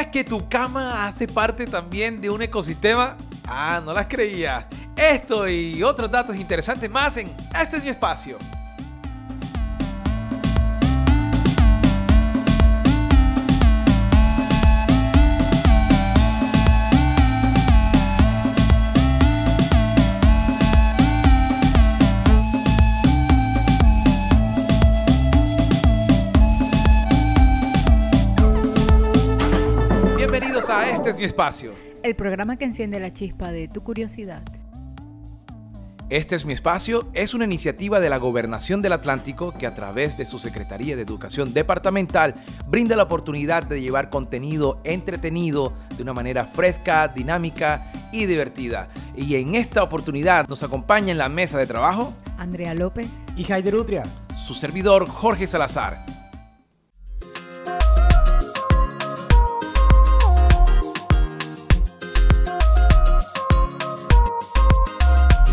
¡Ey, ey, ey! ¿Si sabías que tu cama hace parte también de un ecosistema? Ah, no las creías. Esto y otros datos interesantes más en Este es mi espacio. Este es mi espacio. El programa que enciende la chispa de tu curiosidad. Este es mi espacio es una iniciativa de la Gobernación del Atlántico que a través de su Secretaría de Educación Departamental brinda la oportunidad de llevar contenido entretenido de una manera fresca, dinámica y divertida. Y en esta oportunidad nos acompaña en la mesa de trabajo Andrea López. Y Haider Utria. su servidor Jorge Salazar.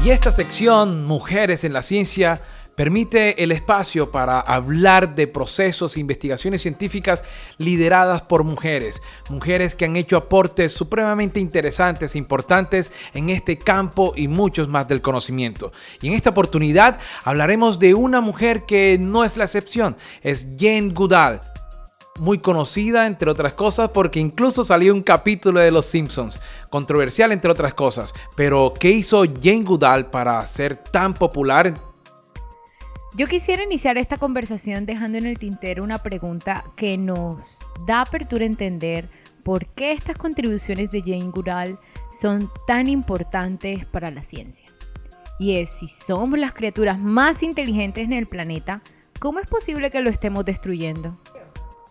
Y esta sección, Mujeres en la Ciencia, permite el espacio para hablar de procesos e investigaciones científicas lideradas por mujeres, mujeres que han hecho aportes supremamente interesantes e importantes en este campo y muchos más del conocimiento. Y en esta oportunidad hablaremos de una mujer que no es la excepción, es Jane Goodall muy conocida, entre otras cosas, porque incluso salió un capítulo de Los Simpsons, controversial, entre otras cosas. Pero, ¿qué hizo Jane Goodall para ser tan popular? Yo quisiera iniciar esta conversación dejando en el tintero una pregunta que nos da apertura a entender por qué estas contribuciones de Jane Goodall son tan importantes para la ciencia. Y es, si somos las criaturas más inteligentes en el planeta, ¿cómo es posible que lo estemos destruyendo?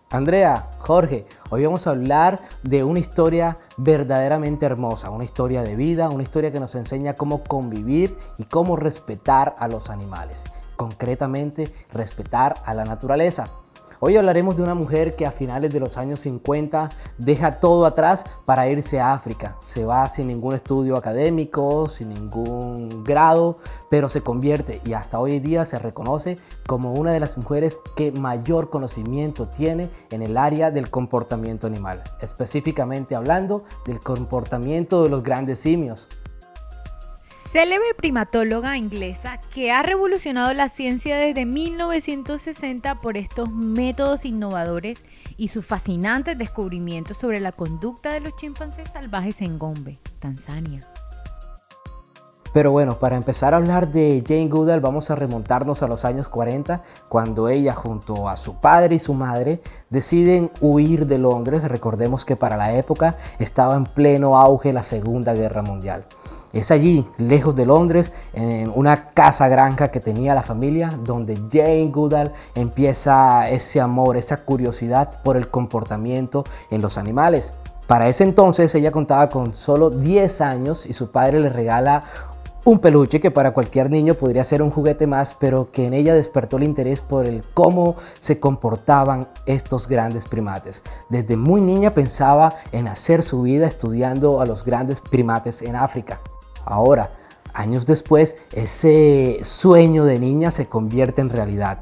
Andrea, Jorge, hoy vamos a hablar de una historia verdaderamente hermosa, una historia de vida, una historia que nos enseña cómo convivir y cómo respetar a los animales, concretamente respetar a la naturaleza. Hoy hablaremos de una mujer que a finales de los años 50 deja todo atrás para irse a África. Se va sin ningún estudio académico, sin ningún grado, pero se convierte y hasta hoy día se reconoce como una de las mujeres que mayor conocimiento tiene en el área del comportamiento animal, específicamente hablando del comportamiento de los grandes simios. Célebre primatóloga inglesa que ha revolucionado la ciencia desde 1960 por estos métodos innovadores y sus fascinantes descubrimientos sobre la conducta de los chimpancés salvajes en Gombe, Tanzania. Pero bueno, para empezar a hablar de Jane Goodall vamos a remontarnos a los años 40, cuando ella junto a su padre y su madre deciden huir de Londres. Recordemos que para la época estaba en pleno auge la Segunda Guerra Mundial. Es allí, lejos de Londres, en una casa granja que tenía la familia, donde Jane Goodall empieza ese amor, esa curiosidad por el comportamiento en los animales. Para ese entonces ella contaba con solo 10 años y su padre le regala un peluche que para cualquier niño podría ser un juguete más, pero que en ella despertó el interés por el cómo se comportaban estos grandes primates. Desde muy niña pensaba en hacer su vida estudiando a los grandes primates en África. Ahora, años después, ese sueño de niña se convierte en realidad.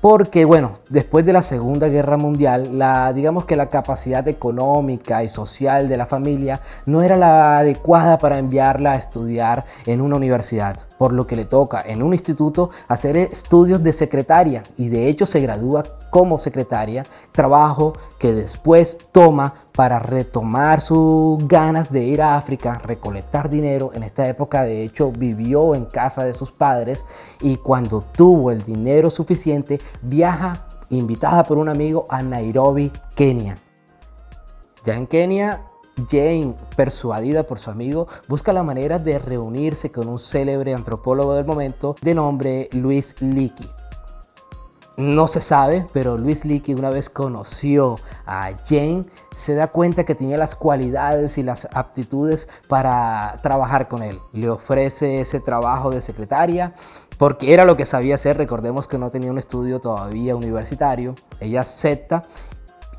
Porque bueno, después de la Segunda Guerra Mundial, la, digamos que la capacidad económica y social de la familia no era la adecuada para enviarla a estudiar en una universidad, por lo que le toca en un instituto hacer estudios de secretaria y de hecho se gradúa como secretaria, trabajo que después toma para retomar sus ganas de ir a África, recolectar dinero. En esta época de hecho vivió en casa de sus padres y cuando tuvo el dinero suficiente viaja invitada por un amigo a Nairobi, Kenia. Ya en Kenia Jane, persuadida por su amigo, busca la manera de reunirse con un célebre antropólogo del momento de nombre Luis Leakey. No se sabe, pero Luis Leakey una vez conoció a Jane, se da cuenta que tenía las cualidades y las aptitudes para trabajar con él. Le ofrece ese trabajo de secretaria porque era lo que sabía hacer. Recordemos que no tenía un estudio todavía universitario. Ella acepta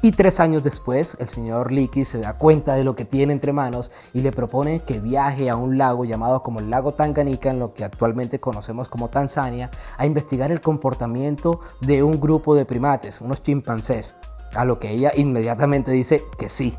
y tres años después, el señor Leakey se da cuenta de lo que tiene entre manos y le propone que viaje a un lago llamado como el lago Tanganica, en lo que actualmente conocemos como Tanzania, a investigar el comportamiento de un grupo de primates, unos chimpancés. A lo que ella inmediatamente dice que sí.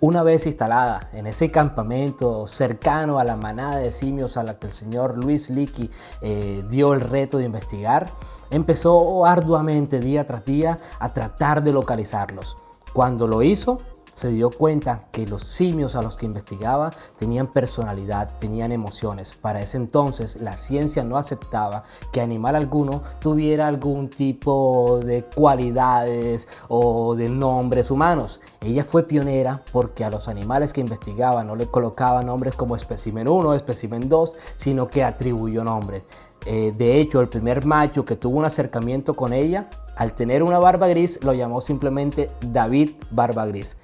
Una vez instalada en ese campamento cercano a la manada de simios a la que el señor Luis Leakey eh, dio el reto de investigar, empezó arduamente día tras día a tratar de localizarlos. Cuando lo hizo, se dio cuenta que los simios a los que investigaba tenían personalidad, tenían emociones. Para ese entonces la ciencia no aceptaba que animal alguno tuviera algún tipo de cualidades o de nombres humanos. Ella fue pionera porque a los animales que investigaba no le colocaba nombres como espécimen 1, espécimen 2, sino que atribuyó nombres. Eh, de hecho, el primer macho que tuvo un acercamiento con ella, al tener una barba gris, lo llamó simplemente David Barba Gris.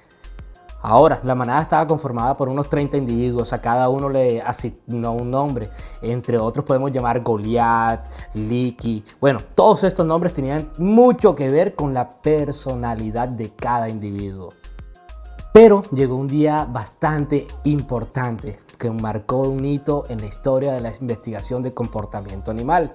Ahora, la manada estaba conformada por unos 30 individuos, a cada uno le asignó un nombre. Entre otros podemos llamar Goliath, Liki. Bueno, todos estos nombres tenían mucho que ver con la personalidad de cada individuo. Pero llegó un día bastante importante que marcó un hito en la historia de la investigación de comportamiento animal.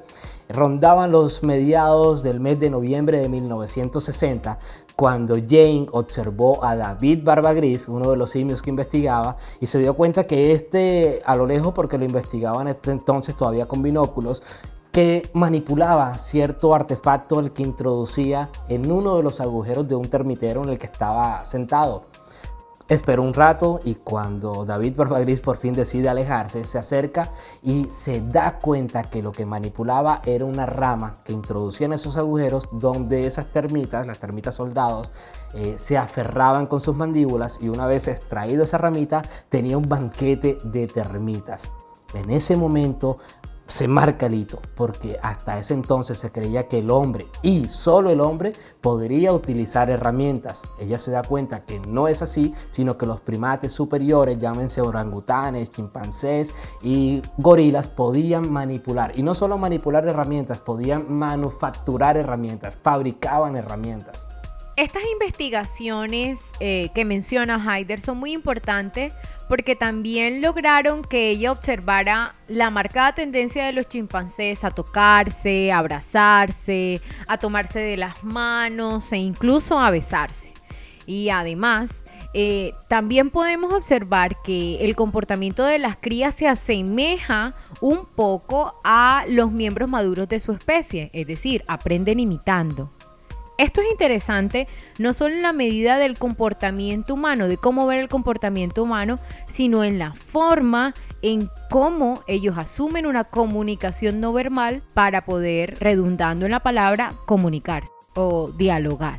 Rondaban los mediados del mes de noviembre de 1960 cuando Jane observó a David Barbagris, uno de los simios que investigaba, y se dio cuenta que este, a lo lejos, porque lo investigaba en este entonces todavía con binóculos, que manipulaba cierto artefacto el que introducía en uno de los agujeros de un termitero en el que estaba sentado. Esperó un rato y cuando David Barbagris por fin decide alejarse, se acerca y se da cuenta que lo que manipulaba era una rama que introducía en esos agujeros donde esas termitas, las termitas soldados, eh, se aferraban con sus mandíbulas y una vez extraído esa ramita tenía un banquete de termitas. En ese momento se marca el hito, porque hasta ese entonces se creía que el hombre y solo el hombre podría utilizar herramientas. Ella se da cuenta que no es así, sino que los primates superiores, llámense orangutanes, chimpancés y gorilas, podían manipular. Y no solo manipular herramientas, podían manufacturar herramientas, fabricaban herramientas. Estas investigaciones eh, que menciona Haider son muy importantes porque también lograron que ella observara la marcada tendencia de los chimpancés a tocarse, a abrazarse, a tomarse de las manos e incluso a besarse. Y además, eh, también podemos observar que el comportamiento de las crías se asemeja un poco a los miembros maduros de su especie, es decir, aprenden imitando. Esto es interesante no solo en la medida del comportamiento humano, de cómo ver el comportamiento humano, sino en la forma en cómo ellos asumen una comunicación no verbal para poder, redundando en la palabra, comunicar o dialogar.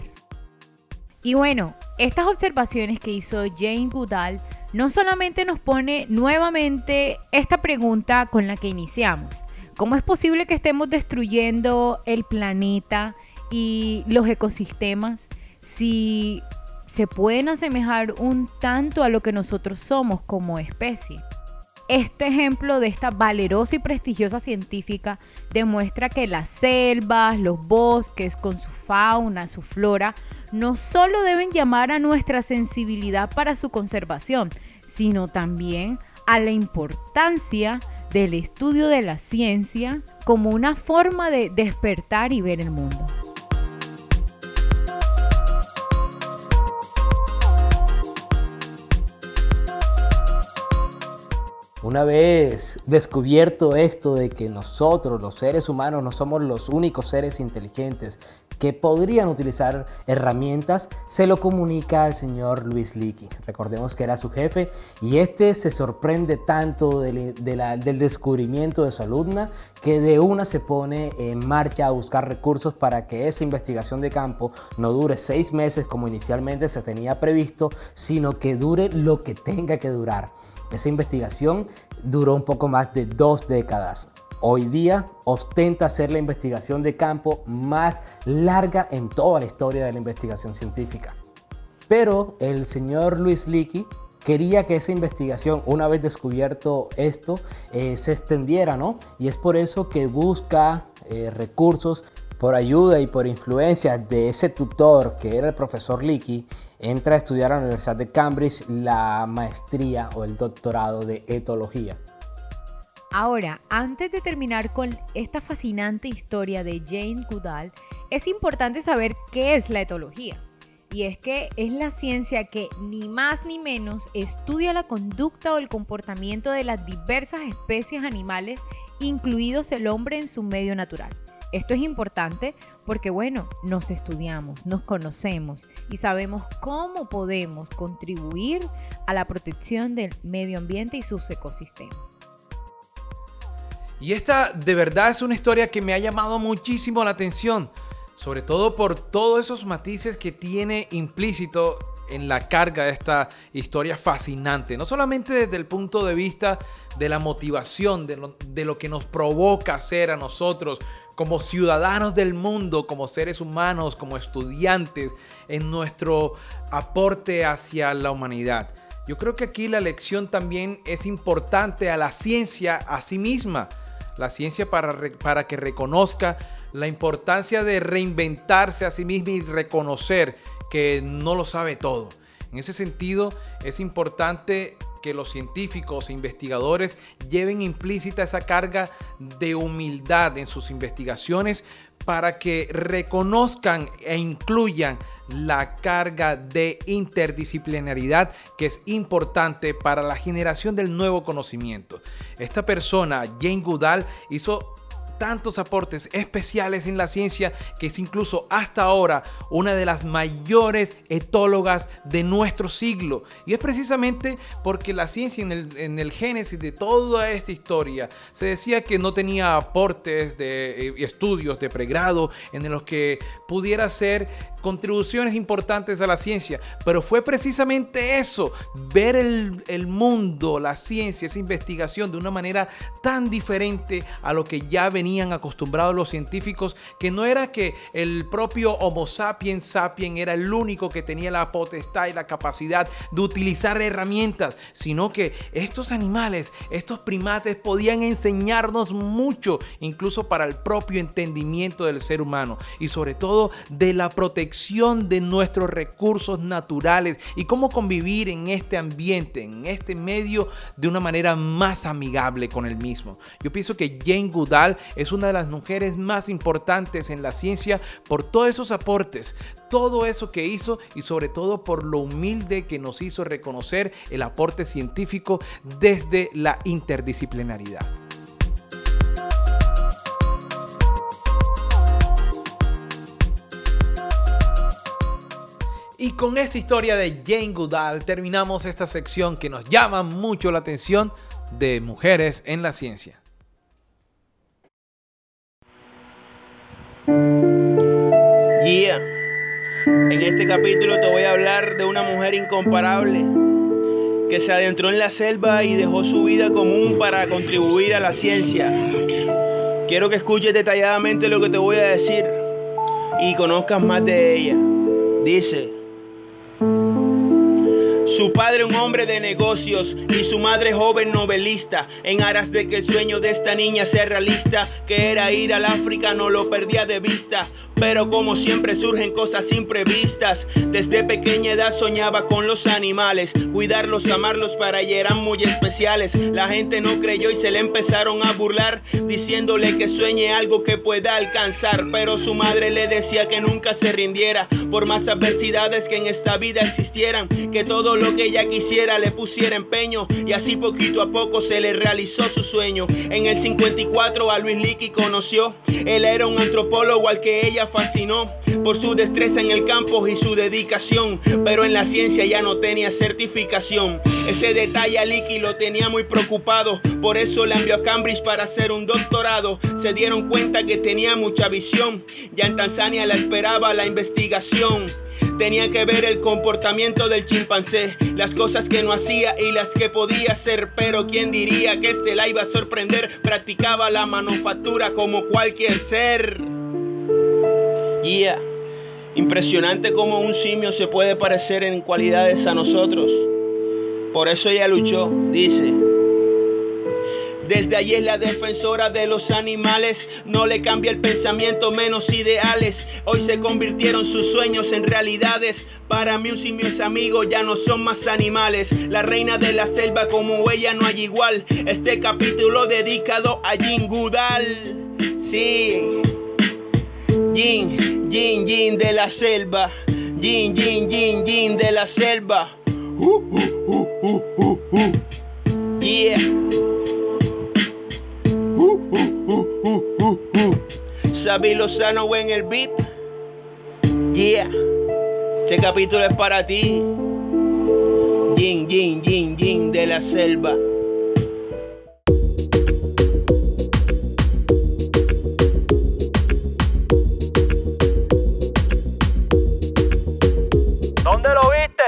Y bueno, estas observaciones que hizo Jane Goodall no solamente nos pone nuevamente esta pregunta con la que iniciamos. ¿Cómo es posible que estemos destruyendo el planeta y los ecosistemas si se pueden asemejar un tanto a lo que nosotros somos como especie. Este ejemplo de esta valerosa y prestigiosa científica demuestra que las selvas, los bosques con su fauna, su flora, no solo deben llamar a nuestra sensibilidad para su conservación, sino también a la importancia del estudio de la ciencia como una forma de despertar y ver el mundo. Una vez descubierto esto de que nosotros, los seres humanos, no somos los únicos seres inteligentes que podrían utilizar herramientas, se lo comunica al señor Luis Leakey. Recordemos que era su jefe y este se sorprende tanto del, del descubrimiento de su alumna que de una se pone en marcha a buscar recursos para que esa investigación de campo no dure seis meses como inicialmente se tenía previsto, sino que dure lo que tenga que durar. Esa investigación duró un poco más de dos décadas. Hoy día ostenta ser la investigación de campo más larga en toda la historia de la investigación científica. Pero el señor Luis Leakey quería que esa investigación, una vez descubierto esto, eh, se extendiera, ¿no? Y es por eso que busca eh, recursos por ayuda y por influencia de ese tutor que era el profesor Leakey entra a estudiar a la Universidad de Cambridge la maestría o el doctorado de etología. Ahora, antes de terminar con esta fascinante historia de Jane Goodall, es importante saber qué es la etología. Y es que es la ciencia que ni más ni menos estudia la conducta o el comportamiento de las diversas especies animales, incluidos el hombre en su medio natural. Esto es importante porque, bueno, nos estudiamos, nos conocemos y sabemos cómo podemos contribuir a la protección del medio ambiente y sus ecosistemas. Y esta de verdad es una historia que me ha llamado muchísimo la atención sobre todo por todos esos matices que tiene implícito en la carga de esta historia fascinante, no solamente desde el punto de vista de la motivación, de lo, de lo que nos provoca ser a nosotros como ciudadanos del mundo, como seres humanos, como estudiantes, en nuestro aporte hacia la humanidad. Yo creo que aquí la lección también es importante a la ciencia a sí misma, la ciencia para, para que reconozca la importancia de reinventarse a sí mismo y reconocer que no lo sabe todo. En ese sentido, es importante que los científicos e investigadores lleven implícita esa carga de humildad en sus investigaciones para que reconozcan e incluyan la carga de interdisciplinaridad que es importante para la generación del nuevo conocimiento. Esta persona, Jane Goodall, hizo tantos aportes especiales en la ciencia que es incluso hasta ahora una de las mayores etólogas de nuestro siglo. Y es precisamente porque la ciencia en el, en el génesis de toda esta historia se decía que no tenía aportes de eh, estudios de pregrado en los que pudiera ser contribuciones importantes a la ciencia, pero fue precisamente eso, ver el, mundo, la ciencia, esa investigación de una manera tan diferente a lo que ya venían acostumbrados los científicos, que no era que el propio Homo sapiens sapiens era el único que tenía la potestad y la capacidad de utilizar herramientas, sino que estos animales, estos primates podían enseñarnos mucho, incluso para el propio entendimiento del ser humano y sobre todo de la protección de nuestros recursos naturales y cómo convivir en este ambiente, en este medio de una manera más amigable con el mismo. Yo pienso que Jane Goodall es una de las mujeres más importantes en la ciencia por todos esos aportes, todo eso que hizo y sobre todo por lo humilde que nos hizo reconocer el aporte científico desde la interdisciplinaridad. Y con esta historia de Jane Goodall terminamos esta sección que nos llama mucho la atención de mujeres en la ciencia. Yeah. En este capítulo te voy a hablar de una mujer incomparable que se adentró en la selva y dejó su vida común para contribuir a la ciencia. Quiero que escuches detalladamente lo que te voy a decir y conozcas más de ella. Dice, su padre un hombre de negocios y su madre joven novelista, en aras de que el sueño de esta niña sea realista, que era ir al África no lo perdía de vista. Pero como siempre surgen cosas imprevistas. Desde pequeña edad soñaba con los animales, cuidarlos, amarlos para ella eran muy especiales. La gente no creyó y se le empezaron a burlar, diciéndole que sueñe algo que pueda alcanzar. Pero su madre le decía que nunca se rindiera, por más adversidades que en esta vida existieran, que todo lo que ella quisiera le pusiera empeño. Y así poquito a poco se le realizó su sueño. En el 54 a Luis Licky conoció, él era un antropólogo al que ella fascinó por su destreza en el campo y su dedicación, pero en la ciencia ya no tenía certificación. Ese detalle a Licky lo tenía muy preocupado, por eso la envió a Cambridge para hacer un doctorado. Se dieron cuenta que tenía mucha visión, ya en Tanzania la esperaba la investigación. Tenía que ver el comportamiento del chimpancé, las cosas que no hacía y las que podía hacer, pero quién diría que este la iba a sorprender, practicaba la manufactura como cualquier ser. Guía. Impresionante como un simio se puede parecer en cualidades a nosotros. Por eso ella luchó, dice. Desde allí es la defensora de los animales. No le cambia el pensamiento, menos ideales. Hoy se convirtieron sus sueños en realidades. Para mí un simio es amigo, ya no son más animales. La reina de la selva como ella no hay igual. Este capítulo dedicado a Jingudal. Sí. Jin, Jin, Jin de la selva. Yin, yin, yin, yin de la selva. Uh, uh, uh, yeah. Sabi Lozano en el beat. Yeah. Este capítulo es para ti. Yin, yin, yin, yin de la selva.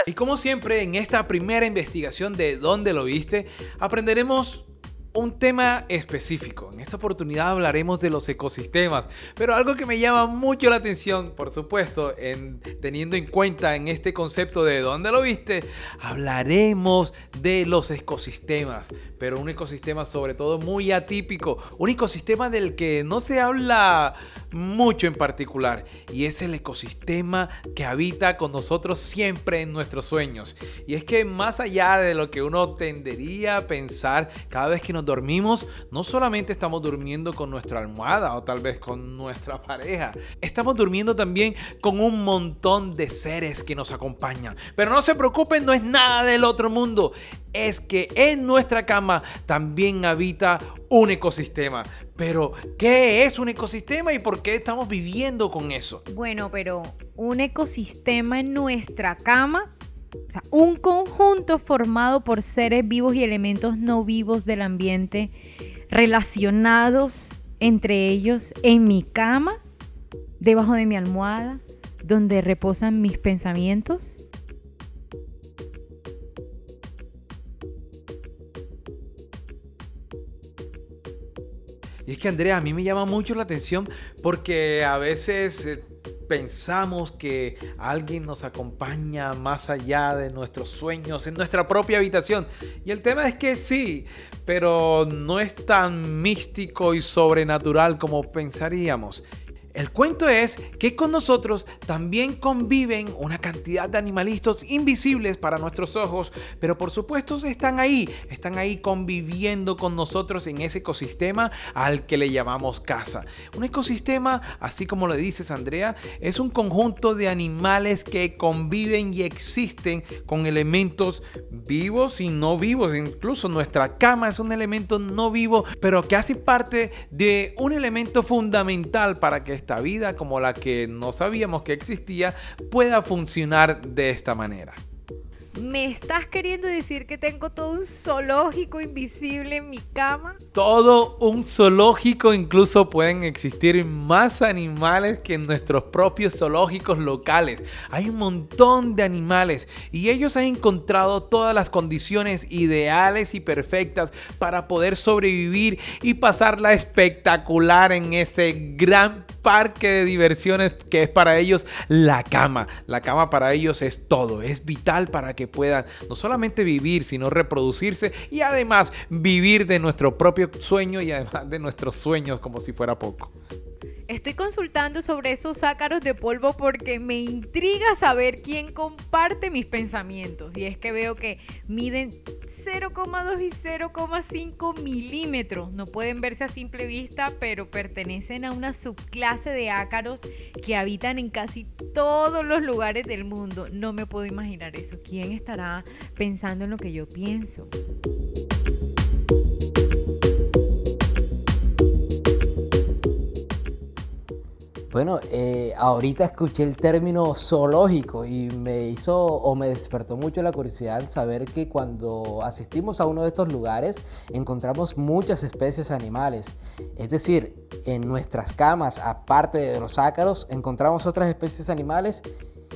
Y como siempre, en esta primera investigación de ¿Dónde lo viste? aprenderemos un tema específico. En esta oportunidad hablaremos de los ecosistemas, pero algo que me llama mucho la atención, por supuesto, en, teniendo en cuenta en este concepto de dónde lo viste, hablaremos de los ecosistemas, pero un ecosistema sobre todo muy atípico, un ecosistema del que no se habla mucho en particular, y es el ecosistema que habita con nosotros siempre en nuestros sueños. Y es que más allá de lo que uno tendería a pensar cada vez que nos dormimos, no solamente estamos durmiendo con nuestra almohada o tal vez con nuestra pareja, estamos durmiendo también con un montón de seres que nos acompañan. Pero no se preocupen, no es nada del otro mundo. Es que en nuestra cama también habita un ecosistema. Pero, ¿qué es un ecosistema y por qué estamos viviendo con eso? Bueno, pero un ecosistema en nuestra cama un conjunto formado por seres vivos y elementos no vivos del ambiente relacionados entre ellos en mi cama, debajo de mi almohada, donde reposan mis pensamientos. Y es que Andrea, a mí me llama mucho la atención porque a veces eh, pensamos que alguien nos acompaña más allá de nuestros sueños, en nuestra propia habitación. Y el tema es que sí, pero no es tan místico y sobrenatural como pensaríamos. El cuento es que con nosotros también conviven una cantidad de animalitos invisibles para nuestros ojos, pero por supuesto están ahí, están ahí conviviendo con nosotros en ese ecosistema al que le llamamos casa. Un ecosistema, así como le dices Andrea, es un conjunto de animales que conviven y existen con elementos vivos y no vivos. Incluso nuestra cama es un elemento no vivo, pero que hace parte de un elemento fundamental para que esta vida como la que no sabíamos que existía pueda funcionar de esta manera. ¿Me estás queriendo decir que tengo todo un zoológico invisible en mi cama? Todo un zoológico, incluso pueden existir más animales que en nuestros propios zoológicos locales. Hay un montón de animales y ellos han encontrado todas las condiciones ideales y perfectas para poder sobrevivir y pasarla espectacular en ese gran parque de diversiones que es para ellos la cama. La cama para ellos es todo, es vital para que puedan no solamente vivir, sino reproducirse y además vivir de nuestro propio sueño y además de nuestros sueños como si fuera poco. Estoy consultando sobre esos ácaros de polvo porque me intriga saber quién comparte mis pensamientos. Y es que veo que miden 0,2 y 0,5 milímetros. No pueden verse a simple vista, pero pertenecen a una subclase de ácaros que habitan en casi todos los lugares del mundo. No me puedo imaginar eso. ¿Quién estará pensando en lo que yo pienso? Bueno, eh, ahorita escuché el término zoológico y me hizo o me despertó mucho la curiosidad saber que cuando asistimos a uno de estos lugares encontramos muchas especies animales. Es decir, en nuestras camas, aparte de los ácaros, encontramos otras especies animales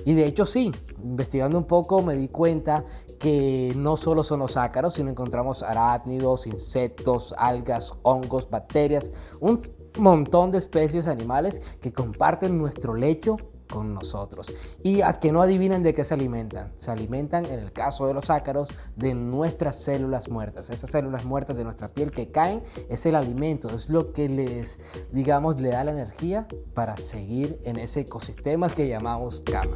y de hecho sí, investigando un poco me di cuenta que no solo son los ácaros, sino encontramos arácnidos, insectos, algas, hongos, bacterias, un montón de especies animales que comparten nuestro lecho con nosotros. Y a que no adivinen de qué se alimentan. Se alimentan, en el caso de los ácaros, de nuestras células muertas. Esas células muertas de nuestra piel que caen es el alimento, es lo que les, digamos, le da la energía para seguir en ese ecosistema que llamamos cama.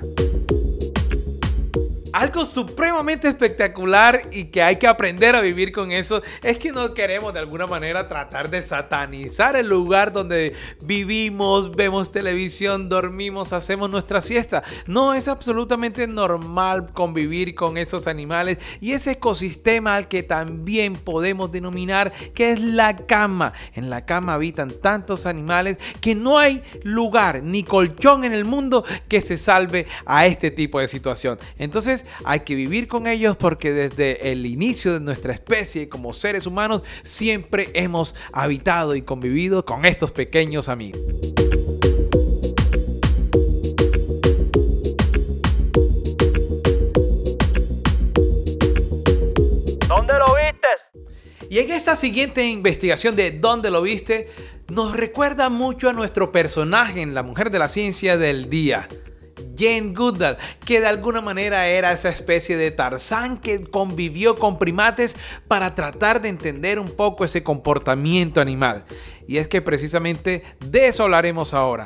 Algo supremamente espectacular y que hay que aprender a vivir con eso es que no queremos de alguna manera tratar de satanizar el lugar donde vivimos, vemos televisión, dormimos, hacemos nuestra siesta. No es absolutamente normal convivir con esos animales y ese ecosistema al que también podemos denominar que es la cama. En la cama habitan tantos animales que no hay lugar ni colchón en el mundo que se salve a este tipo de situación. Entonces hay que vivir con ellos porque desde el inicio de nuestra especie como seres humanos siempre hemos habitado y convivido con estos pequeños amigos. ¿Dónde lo viste? Y en esta siguiente investigación de ¿Dónde lo viste? nos recuerda mucho a nuestro personaje en La Mujer de la Ciencia del Día. Jane Goodall, que de alguna manera era esa especie de Tarzán que convivió con primates para tratar de entender un poco ese comportamiento animal. Y es que precisamente de eso hablaremos ahora.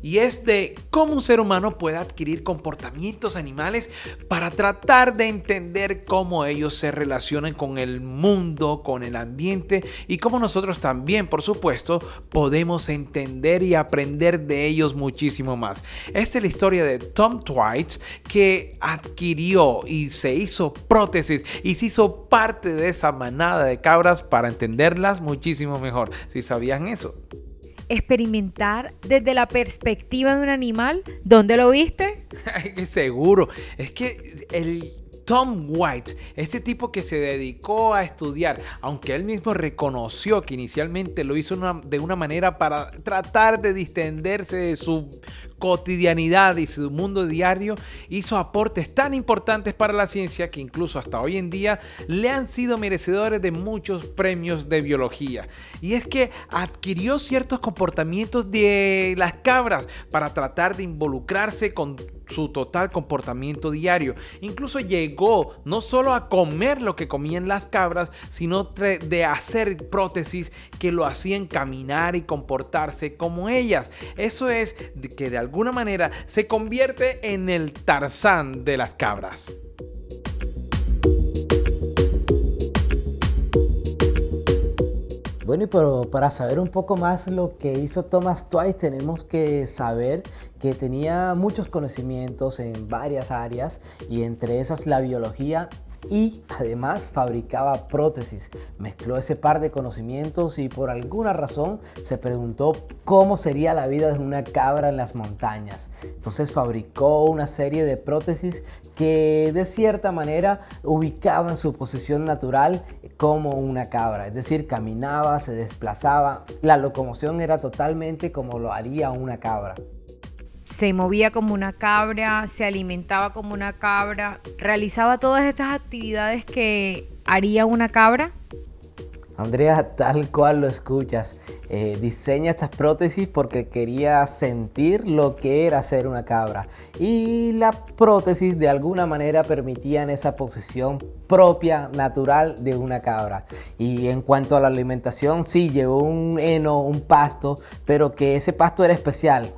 Y es de cómo un ser humano puede adquirir comportamientos animales para tratar de entender cómo ellos se relacionan con el mundo, con el ambiente y cómo nosotros también, por supuesto, podemos entender y aprender de ellos muchísimo más. Esta es la historia de Tom Twight que adquirió y se hizo prótesis y se hizo parte de esa manada de cabras para entenderlas muchísimo mejor. Si sabían eso. Experimentar desde la perspectiva de un animal. ¿Dónde lo viste? Seguro. Es que el Tom White, este tipo que se dedicó a estudiar, aunque él mismo reconoció que inicialmente lo hizo de una manera para tratar de distenderse de su cotidianidad y su mundo diario, hizo aportes tan importantes para la ciencia que incluso hasta hoy en día le han sido merecedores de muchos premios de biología. Y es que adquirió ciertos comportamientos de las cabras para tratar de involucrarse con su total comportamiento diario. Incluso llegó no solo a comer lo que comían las cabras, sino de hacer prótesis que lo hacían caminar y comportarse como ellas. Eso es que de alguna manera se convierte en el Tarzán de las cabras. Bueno, y pero para saber un poco más lo que hizo Thomas Twice, tenemos que saber que tenía muchos conocimientos en varias áreas y entre esas la biología y además fabricaba prótesis. Mezcló ese par de conocimientos y por alguna razón se preguntó cómo sería la vida de una cabra en las montañas. Entonces fabricó una serie de prótesis que de cierta manera ubicaban su posición natural como una cabra, es decir, caminaba, se desplazaba, la locomoción era totalmente como lo haría una cabra se movía como una cabra, se alimentaba como una cabra, realizaba todas estas actividades que haría una cabra. Andrea, tal cual lo escuchas, eh, diseña estas prótesis porque quería sentir lo que era ser una cabra. Y la prótesis de alguna manera permitían esa posición propia, natural de una cabra. Y en cuanto a la alimentación, sí, llevó un heno, un pasto, pero que ese pasto era especial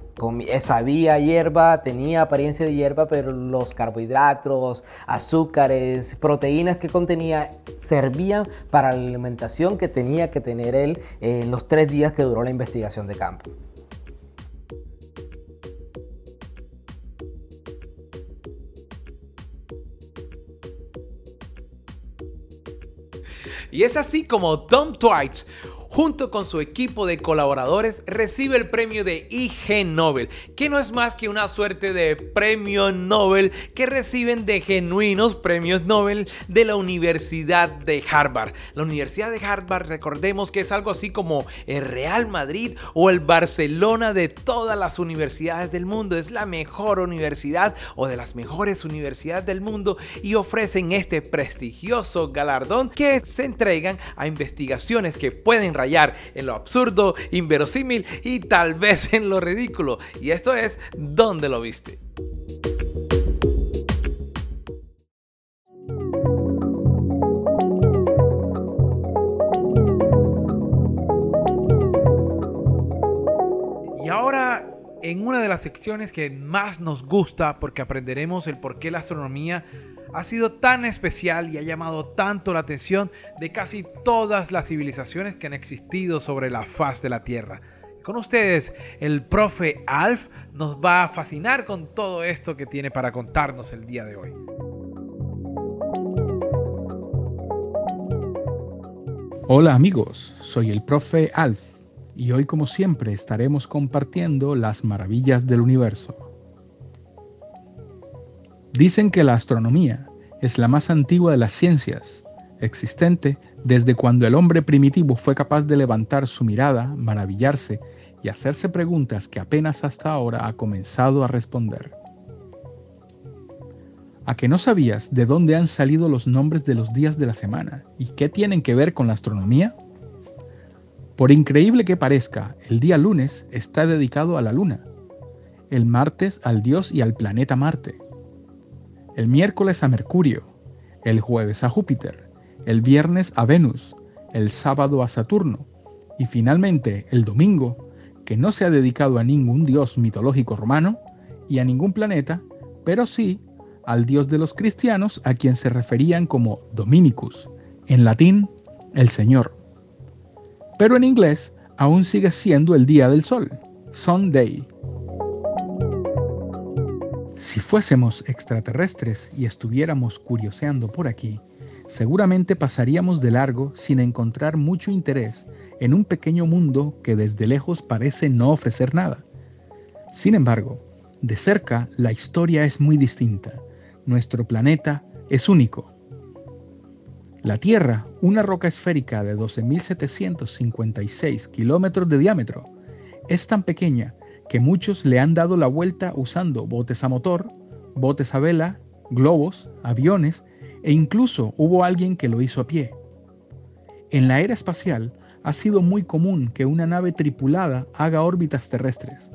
sabía hierba, tenía apariencia de hierba, pero los carbohidratos, azúcares, proteínas que contenía servían para la alimentación que tenía que tener él en los tres días que duró la investigación de campo. Y es así como Tom Twites junto con su equipo de colaboradores, recibe el premio de IG Nobel, que no es más que una suerte de premio Nobel que reciben de genuinos premios Nobel de la Universidad de Harvard. La Universidad de Harvard, recordemos que es algo así como el Real Madrid o el Barcelona de todas las universidades del mundo. Es la mejor universidad o de las mejores universidades del mundo y ofrecen este prestigioso galardón que se entregan a investigaciones que pueden en lo absurdo, inverosímil y tal vez en lo ridículo. Y esto es ¿Dónde lo viste? Y ahora en una de las secciones que más nos gusta porque aprenderemos el por qué la astronomía ha sido tan especial y ha llamado tanto la atención de casi todas las civilizaciones que han existido sobre la faz de la Tierra. Con ustedes, el profe Alf nos va a fascinar con todo esto que tiene para contarnos el día de hoy. Hola amigos, soy el profe Alf y hoy como siempre estaremos compartiendo las maravillas del universo. Dicen que la astronomía es la más antigua de las ciencias, existente desde cuando el hombre primitivo fue capaz de levantar su mirada, maravillarse y hacerse preguntas que apenas hasta ahora ha comenzado a responder. ¿A que no sabías de dónde han salido los nombres de los días de la semana y qué tienen que ver con la astronomía? Por increíble que parezca, el día lunes está dedicado a la luna, el martes al dios y al planeta Marte, el miércoles a Mercurio, el jueves a Júpiter, el viernes a Venus, el sábado a Saturno y finalmente el domingo, que no se ha dedicado a ningún dios mitológico romano y a ningún planeta, pero sí al dios de los cristianos a quien se referían como Dominicus, en latín, el Señor. Pero en inglés aún sigue siendo el día del sol, Sunday. Si fuésemos extraterrestres y estuviéramos curioseando por aquí, seguramente pasaríamos de largo sin encontrar mucho interés en un pequeño mundo que desde lejos parece no ofrecer nada. Sin embargo, de cerca la historia es muy distinta. Nuestro planeta es único. La Tierra, una roca esférica de 12.756 kilómetros de diámetro, es tan pequeña que muchos le han dado la vuelta usando botes a motor, botes a vela, globos, aviones e incluso hubo alguien que lo hizo a pie. En la era espacial ha sido muy común que una nave tripulada haga órbitas terrestres.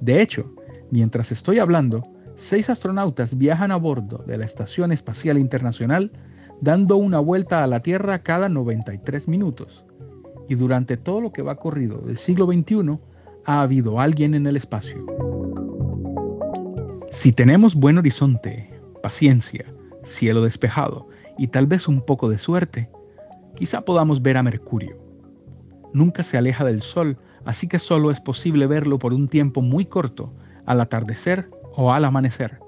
De hecho, mientras estoy hablando, seis astronautas viajan a bordo de la Estación Espacial Internacional dando una vuelta a la Tierra cada 93 minutos. Y durante todo lo que va corrido del siglo XXI, ha habido alguien en el espacio. Si tenemos buen horizonte, paciencia, cielo despejado y tal vez un poco de suerte, quizá podamos ver a Mercurio. Nunca se aleja del Sol, así que solo es posible verlo por un tiempo muy corto, al atardecer o al amanecer.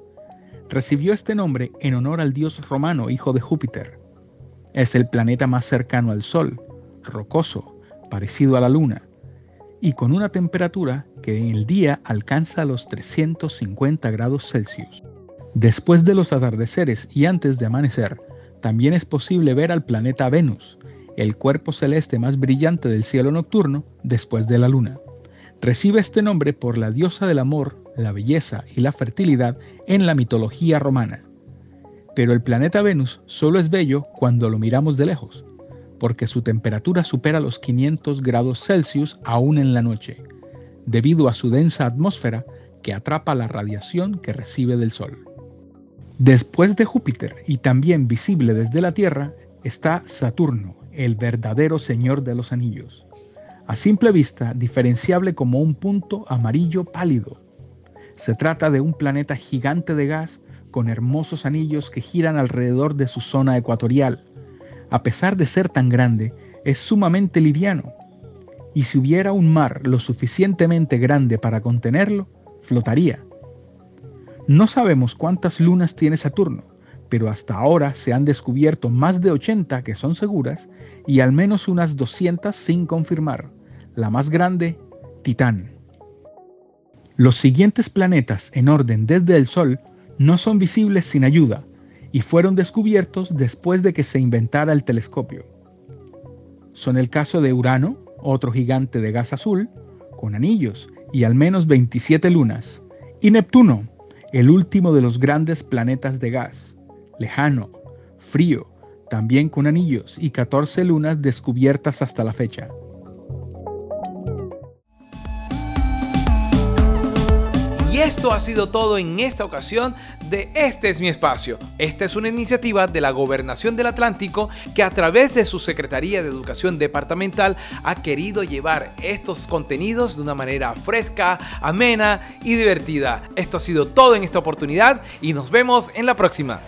Recibió este nombre en honor al dios romano hijo de Júpiter. Es el planeta más cercano al Sol, rocoso, parecido a la Luna, y con una temperatura que en el día alcanza los 350 grados Celsius. Después de los atardeceres y antes de amanecer, también es posible ver al planeta Venus, el cuerpo celeste más brillante del cielo nocturno después de la luna. Recibe este nombre por la diosa del amor, la belleza y la fertilidad en la mitología romana. Pero el planeta Venus solo es bello cuando lo miramos de lejos porque su temperatura supera los 500 grados Celsius aún en la noche, debido a su densa atmósfera que atrapa la radiación que recibe del Sol. Después de Júpiter y también visible desde la Tierra está Saturno, el verdadero Señor de los Anillos, a simple vista diferenciable como un punto amarillo pálido. Se trata de un planeta gigante de gas con hermosos anillos que giran alrededor de su zona ecuatorial, a pesar de ser tan grande, es sumamente liviano. Y si hubiera un mar lo suficientemente grande para contenerlo, flotaría. No sabemos cuántas lunas tiene Saturno, pero hasta ahora se han descubierto más de 80 que son seguras y al menos unas 200 sin confirmar. La más grande, Titán. Los siguientes planetas en orden desde el Sol no son visibles sin ayuda, y fueron descubiertos después de que se inventara el telescopio. Son el caso de Urano, otro gigante de gas azul, con anillos y al menos 27 lunas, y Neptuno, el último de los grandes planetas de gas, lejano, frío, también con anillos y 14 lunas descubiertas hasta la fecha. Y esto ha sido todo en esta ocasión de Este es mi espacio. Esta es una iniciativa de la Gobernación del Atlántico que a través de su Secretaría de Educación Departamental ha querido llevar estos contenidos de una manera fresca, amena y divertida. Esto ha sido todo en esta oportunidad y nos vemos en la próxima.